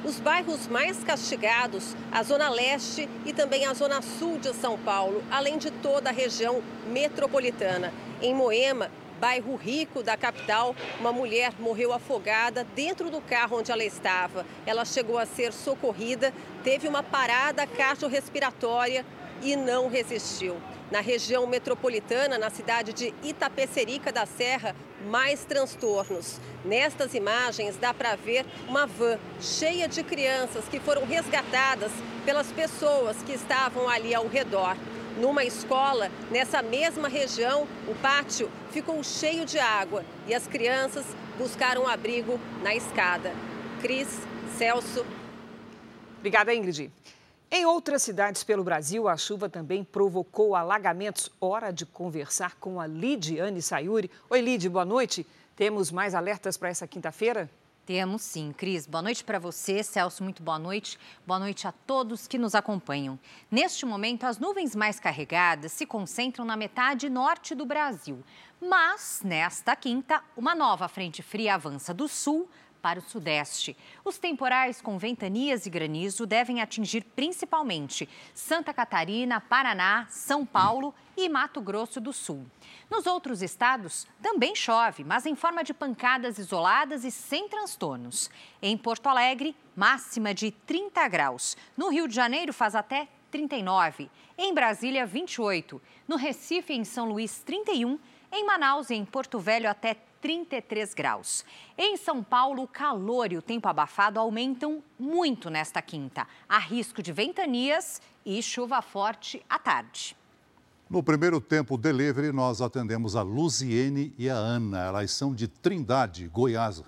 Os bairros mais castigados, a Zona Leste e também a Zona Sul de São Paulo, além de toda a região metropolitana. Em Moema, bairro rico da capital, uma mulher morreu afogada dentro do carro onde ela estava. Ela chegou a ser socorrida, teve uma parada cardiorrespiratória e não resistiu. Na região metropolitana, na cidade de Itapecerica da Serra, mais transtornos. Nestas imagens dá para ver uma van cheia de crianças que foram resgatadas pelas pessoas que estavam ali ao redor numa escola nessa mesma região, o pátio ficou cheio de água e as crianças buscaram abrigo na escada. Cris, Celso. Obrigada, Ingrid. Em outras cidades pelo Brasil, a chuva também provocou alagamentos. Hora de conversar com a Lidiane Sayuri. Oi, Lid, boa noite. Temos mais alertas para essa quinta-feira? Temos sim, Cris. Boa noite para você, Celso. Muito boa noite. Boa noite a todos que nos acompanham. Neste momento, as nuvens mais carregadas se concentram na metade norte do Brasil. Mas, nesta quinta, uma nova frente fria avança do sul para o sudeste. Os temporais com ventanias e granizo devem atingir principalmente Santa Catarina, Paraná, São Paulo e Mato Grosso do Sul. Nos outros estados também chove, mas em forma de pancadas isoladas e sem transtornos. Em Porto Alegre, máxima de 30 graus. No Rio de Janeiro faz até 39. Em Brasília, 28. No Recife e em São Luís, 31. Em Manaus e em Porto Velho, até 33 graus. Em São Paulo, o calor e o tempo abafado aumentam muito nesta quinta. Há risco de ventanias e chuva forte à tarde. No primeiro tempo delivery, nós atendemos a Luziene e a Ana. Elas são de Trindade, Goiás.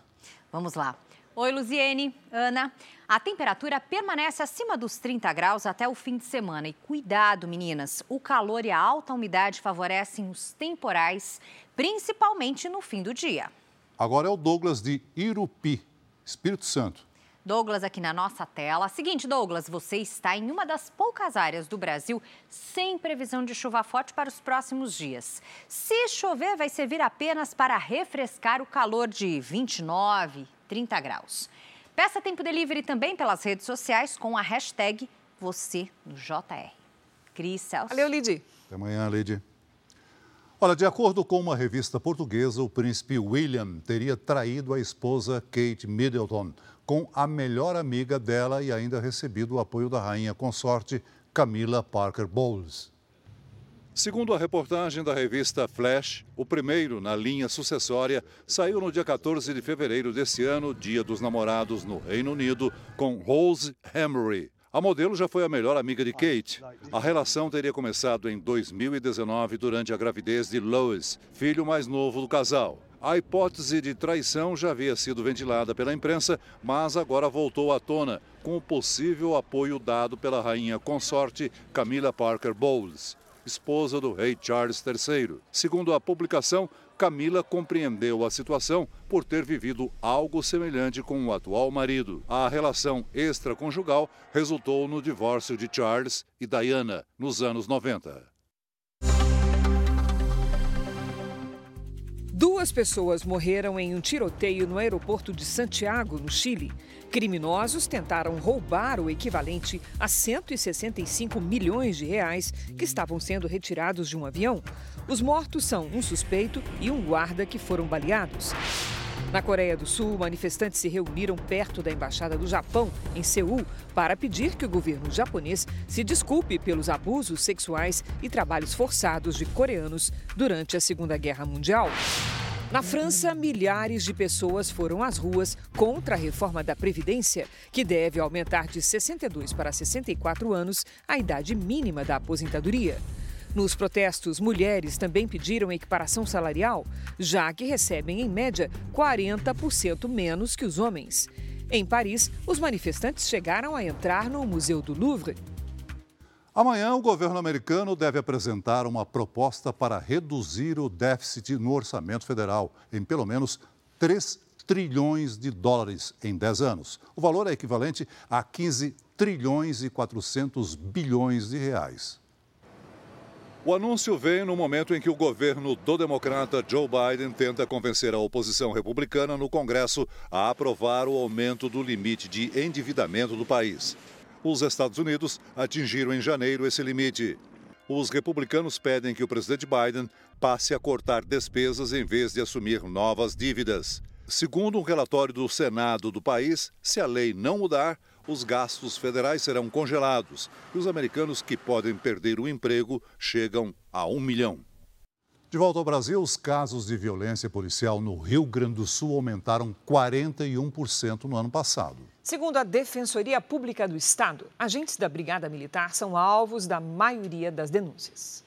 Vamos lá. Oi, Luziene, Ana. A temperatura permanece acima dos 30 graus até o fim de semana. E cuidado, meninas, o calor e a alta umidade favorecem os temporais, principalmente no fim do dia. Agora é o Douglas de Irupi, Espírito Santo. Douglas aqui na nossa tela. Seguinte, Douglas, você está em uma das poucas áreas do Brasil sem previsão de chuva forte para os próximos dias. Se chover, vai servir apenas para refrescar o calor de 29, 30 graus. Peça tempo delivery também pelas redes sociais com a hashtag você no JR. Cris Celso. Valeu, Lidi. Até amanhã, Lidi. Olha, de acordo com uma revista portuguesa, o príncipe William teria traído a esposa Kate Middleton com a melhor amiga dela e ainda recebido o apoio da rainha consorte Camila Parker Bowles. Segundo a reportagem da revista Flash, o primeiro na linha sucessória saiu no dia 14 de fevereiro desse ano, Dia dos Namorados, no Reino Unido, com Rose Emery. A modelo já foi a melhor amiga de Kate. A relação teria começado em 2019 durante a gravidez de Lois, filho mais novo do casal. A hipótese de traição já havia sido ventilada pela imprensa, mas agora voltou à tona, com o possível apoio dado pela rainha consorte Camila Parker Bowles esposa do rei Charles III. Segundo a publicação, Camila compreendeu a situação por ter vivido algo semelhante com o atual marido. A relação extraconjugal resultou no divórcio de Charles e Diana nos anos 90. Duas pessoas morreram em um tiroteio no aeroporto de Santiago, no Chile. Criminosos tentaram roubar o equivalente a 165 milhões de reais que estavam sendo retirados de um avião. Os mortos são um suspeito e um guarda que foram baleados. Na Coreia do Sul, manifestantes se reuniram perto da embaixada do Japão, em Seul, para pedir que o governo japonês se desculpe pelos abusos sexuais e trabalhos forçados de coreanos durante a Segunda Guerra Mundial. Na França, milhares de pessoas foram às ruas contra a reforma da Previdência, que deve aumentar de 62 para 64 anos a idade mínima da aposentadoria. Nos protestos, mulheres também pediram equiparação salarial, já que recebem, em média, 40% menos que os homens. Em Paris, os manifestantes chegaram a entrar no Museu do Louvre. Amanhã, o governo americano deve apresentar uma proposta para reduzir o déficit no orçamento federal em pelo menos 3 trilhões de dólares em 10 anos. O valor é equivalente a 15 trilhões e 400 bilhões de reais. O anúncio vem no momento em que o governo do democrata Joe Biden tenta convencer a oposição republicana no Congresso a aprovar o aumento do limite de endividamento do país. Os Estados Unidos atingiram em janeiro esse limite. Os republicanos pedem que o presidente Biden passe a cortar despesas em vez de assumir novas dívidas. Segundo um relatório do Senado do país, se a lei não mudar, os gastos federais serão congelados e os americanos que podem perder o emprego chegam a um milhão. De volta ao Brasil, os casos de violência policial no Rio Grande do Sul aumentaram 41% no ano passado. Segundo a Defensoria Pública do Estado, agentes da Brigada Militar são alvos da maioria das denúncias.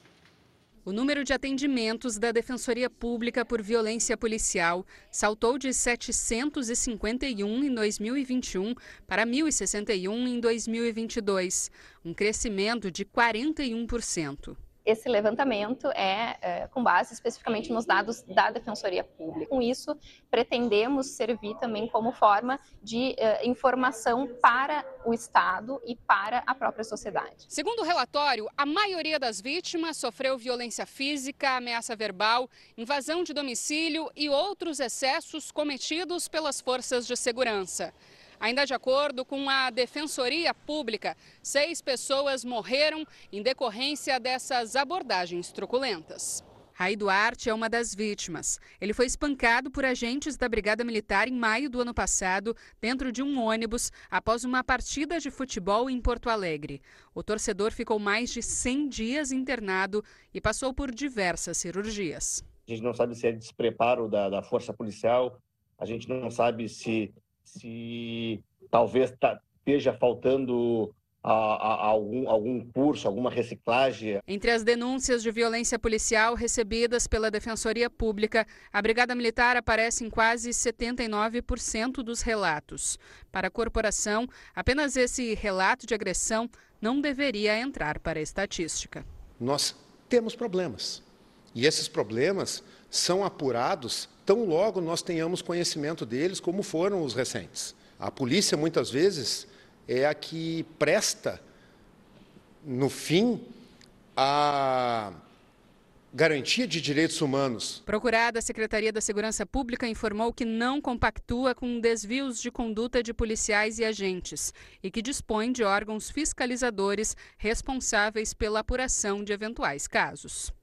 O número de atendimentos da Defensoria Pública por violência policial saltou de 751 em 2021 para 1.061 em 2022, um crescimento de 41% esse levantamento é, é, com base especificamente nos dados da Defensoria Pública. Com isso, pretendemos servir também como forma de é, informação para o Estado e para a própria sociedade. Segundo o relatório, a maioria das vítimas sofreu violência física, ameaça verbal, invasão de domicílio e outros excessos cometidos pelas forças de segurança. Ainda de acordo com a Defensoria Pública, seis pessoas morreram em decorrência dessas abordagens truculentas. Rai Duarte é uma das vítimas. Ele foi espancado por agentes da Brigada Militar em maio do ano passado, dentro de um ônibus, após uma partida de futebol em Porto Alegre. O torcedor ficou mais de 100 dias internado e passou por diversas cirurgias. a gente não sabe se é despreparo da, da força policial, a gente não sabe se, se talvez tá, esteja faltando a, a, algum, algum curso, alguma reciclagem. Entre as denúncias de violência policial recebidas pela Defensoria Pública, a Brigada Militar aparece em quase 79% dos relatos. Para a corporação, apenas esse relato de agressão não deveria entrar para a estatística. Nós temos problemas. E esses problemas são apurados tão logo nós tenhamos conhecimento deles, como foram os recentes. A polícia, muitas vezes, é a que presta, no fim, a garantia de direitos humanos. Procurada, a Secretaria da Segurança Pública informou que não compactua com desvios de conduta de policiais e agentes e que dispõe de órgãos fiscalizadores responsáveis pela apuração de eventuais casos.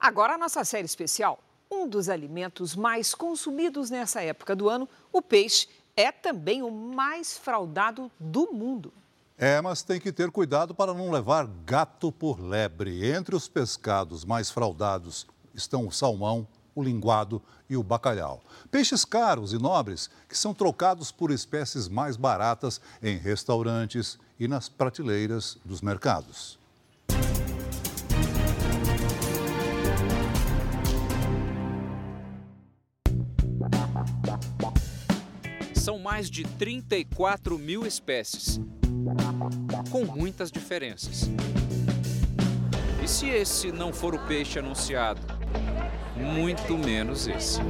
Agora a nossa série especial. Um dos alimentos mais consumidos nessa época do ano, o peixe, é também o mais fraudado do mundo. É, mas tem que ter cuidado para não levar gato por lebre. Entre os pescados mais fraudados estão o salmão, o linguado e o bacalhau. Peixes caros e nobres que são trocados por espécies mais baratas em restaurantes e nas prateleiras dos mercados. São mais de 34 mil espécies, com muitas diferenças. E se esse não for o peixe anunciado? Muito menos esse.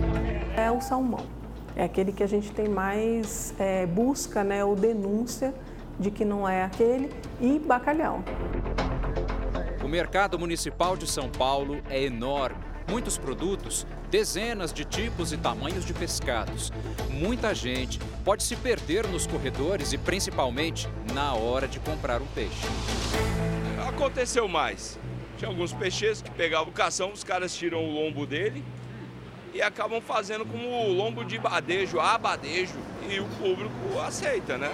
É o salmão. É aquele que a gente tem mais é, busca, né, ou denúncia de que não é aquele, e bacalhau. O mercado municipal de São Paulo é enorme. Muitos produtos, dezenas de tipos e tamanhos de pescados. Muita gente pode se perder nos corredores e principalmente na hora de comprar um peixe. Aconteceu mais. Tinha alguns peixes que pegavam o cação, os caras tiram o lombo dele e acabam fazendo como o lombo de badejo, abadejo, e o público aceita, né?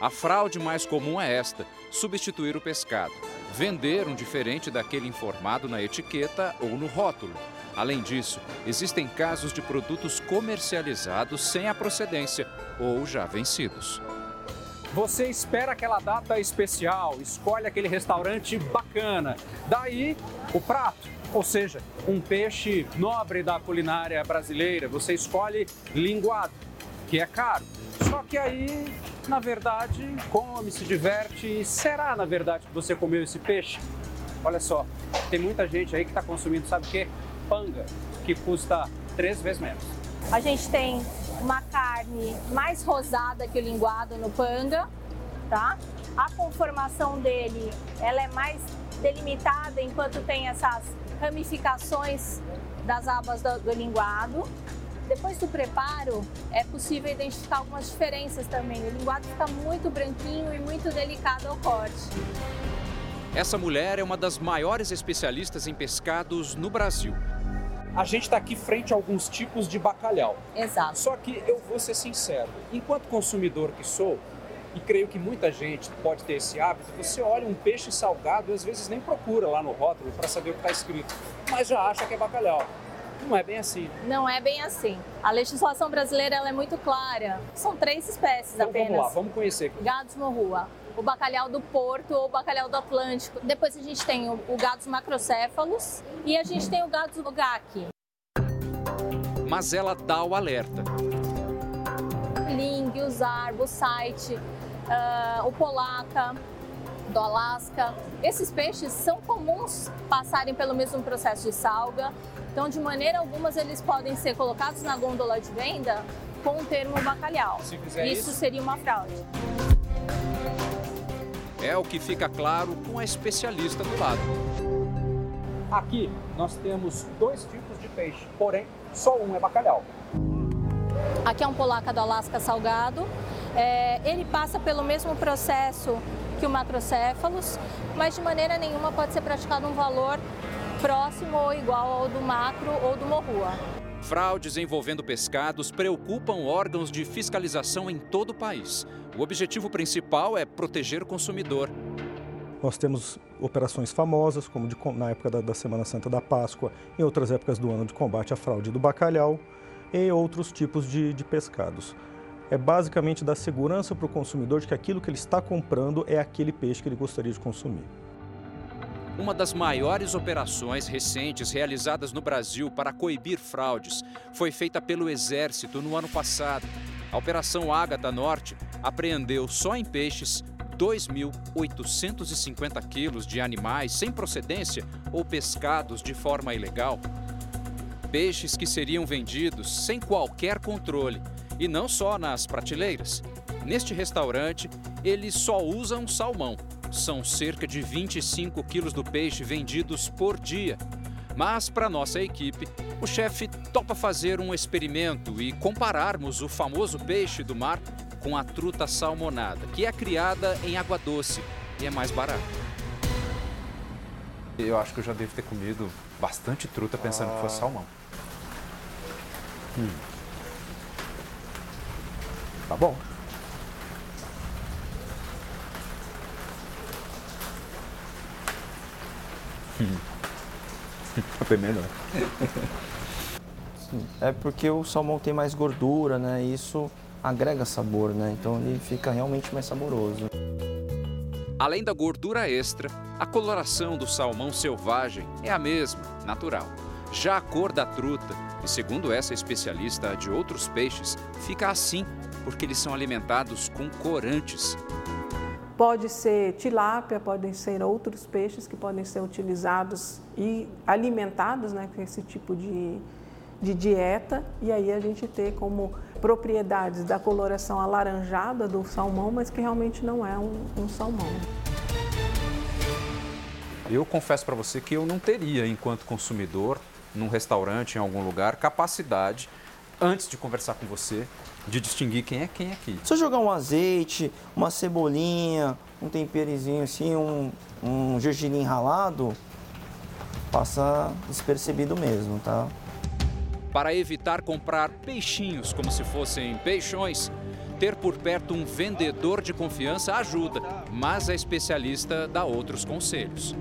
A fraude mais comum é esta: substituir o pescado vender um diferente daquele informado na etiqueta ou no rótulo. Além disso, existem casos de produtos comercializados sem a procedência ou já vencidos. Você espera aquela data especial, escolhe aquele restaurante bacana. Daí, o prato, ou seja, um peixe nobre da culinária brasileira. Você escolhe linguado, que é caro. Só que aí na verdade, come, se diverte. Será, na verdade, que você comeu esse peixe? Olha só, tem muita gente aí que está consumindo, sabe o quê? Panga, que custa três vezes menos. A gente tem uma carne mais rosada que o linguado no panga, tá? A conformação dele, ela é mais delimitada enquanto tem essas ramificações das abas do, do linguado. Depois do preparo, é possível identificar algumas diferenças também. O linguado fica muito branquinho e muito delicado ao corte. Essa mulher é uma das maiores especialistas em pescados no Brasil. A gente está aqui frente a alguns tipos de bacalhau. Exato. Só que eu vou ser sincero, enquanto consumidor que sou, e creio que muita gente pode ter esse hábito, você olha um peixe salgado e às vezes nem procura lá no rótulo para saber o que está escrito, mas já acha que é bacalhau. Não é bem assim. Não é bem assim. A legislação brasileira ela é muito clara. São três espécies então, apenas. Vamos lá, vamos conhecer. Gados morrua, o bacalhau do Porto ou o bacalhau do Atlântico. Depois a gente tem o, o gados macrocéfalos e a gente tem o gados ogaki. Mas ela dá o alerta. Ling, o zarbo, o site, uh, o polaca, do Alasca. Esses peixes são comuns passarem pelo mesmo processo de salga, então de maneira alguma eles podem ser colocados na gôndola de venda com o termo bacalhau. Se isso, isso seria uma fraude. É o que fica claro com a especialista do lado. Aqui nós temos dois tipos de peixe, porém só um é bacalhau. Aqui é um polaca do Alasca salgado. É, ele passa pelo mesmo processo que o macrocéfalos, mas de maneira nenhuma pode ser praticado um valor próximo ou igual ao do macro ou do morrua. Fraudes envolvendo pescados preocupam órgãos de fiscalização em todo o país. O objetivo principal é proteger o consumidor. Nós temos operações famosas, como de, na época da, da, Semana Santa da Páscoa, em outras épocas do ano de combate à fraude do bacalhau e outros tipos de, de pescados. É basicamente dar segurança para o consumidor de que aquilo que ele está comprando é aquele peixe que ele gostaria de consumir. Uma das maiores operações recentes realizadas no Brasil para coibir fraudes foi feita pelo Exército no ano passado. A Operação Ágata Norte apreendeu só em peixes 2.850 quilos de animais sem procedência ou pescados de forma ilegal. Peixes que seriam vendidos sem qualquer controle e não só nas prateleiras. Neste restaurante, eles só usam salmão são cerca de 25 quilos do peixe vendidos por dia. Mas, para nossa equipe, o chefe topa fazer um experimento e compararmos o famoso peixe do mar com a truta salmonada, que é criada em água doce e é mais barata. Eu acho que eu já devo ter comido bastante truta pensando ah. que fosse salmão. Hum. Tá bom. Foi melhor. Sim, é porque o salmão tem mais gordura, né? E isso agrega sabor, né? Então ele fica realmente mais saboroso. Além da gordura extra, a coloração do salmão selvagem é a mesma, natural. Já a cor da truta, e segundo essa especialista de outros peixes, fica assim porque eles são alimentados com corantes. Pode ser tilápia, podem ser outros peixes que podem ser utilizados e alimentados né, com esse tipo de, de dieta. E aí a gente ter como propriedades da coloração alaranjada do salmão, mas que realmente não é um, um salmão. Eu confesso para você que eu não teria, enquanto consumidor, num restaurante, em algum lugar, capacidade, antes de conversar com você, de distinguir quem é quem aqui. Se eu jogar um azeite, uma cebolinha, um temperizinho assim, um, um gergelim ralado, passa despercebido mesmo, tá? Para evitar comprar peixinhos como se fossem peixões, ter por perto um vendedor de confiança ajuda, mas a especialista dá outros conselhos.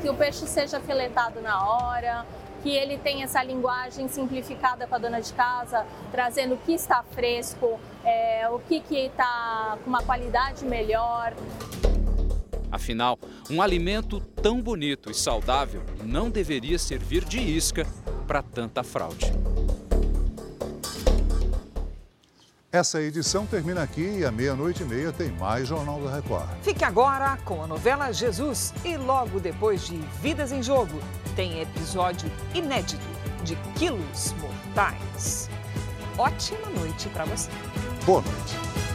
Que o peixe seja filetado na hora, que ele tem essa linguagem simplificada para a dona de casa, trazendo o que está fresco, é, o que está com uma qualidade melhor. Afinal, um alimento tão bonito e saudável não deveria servir de isca para tanta fraude. Essa edição termina aqui e à meia-noite e meia tem mais Jornal da Record. Fique agora com a novela Jesus e logo depois de Vidas em Jogo tem episódio inédito de Quilos Mortais. Ótima noite para você. Boa noite.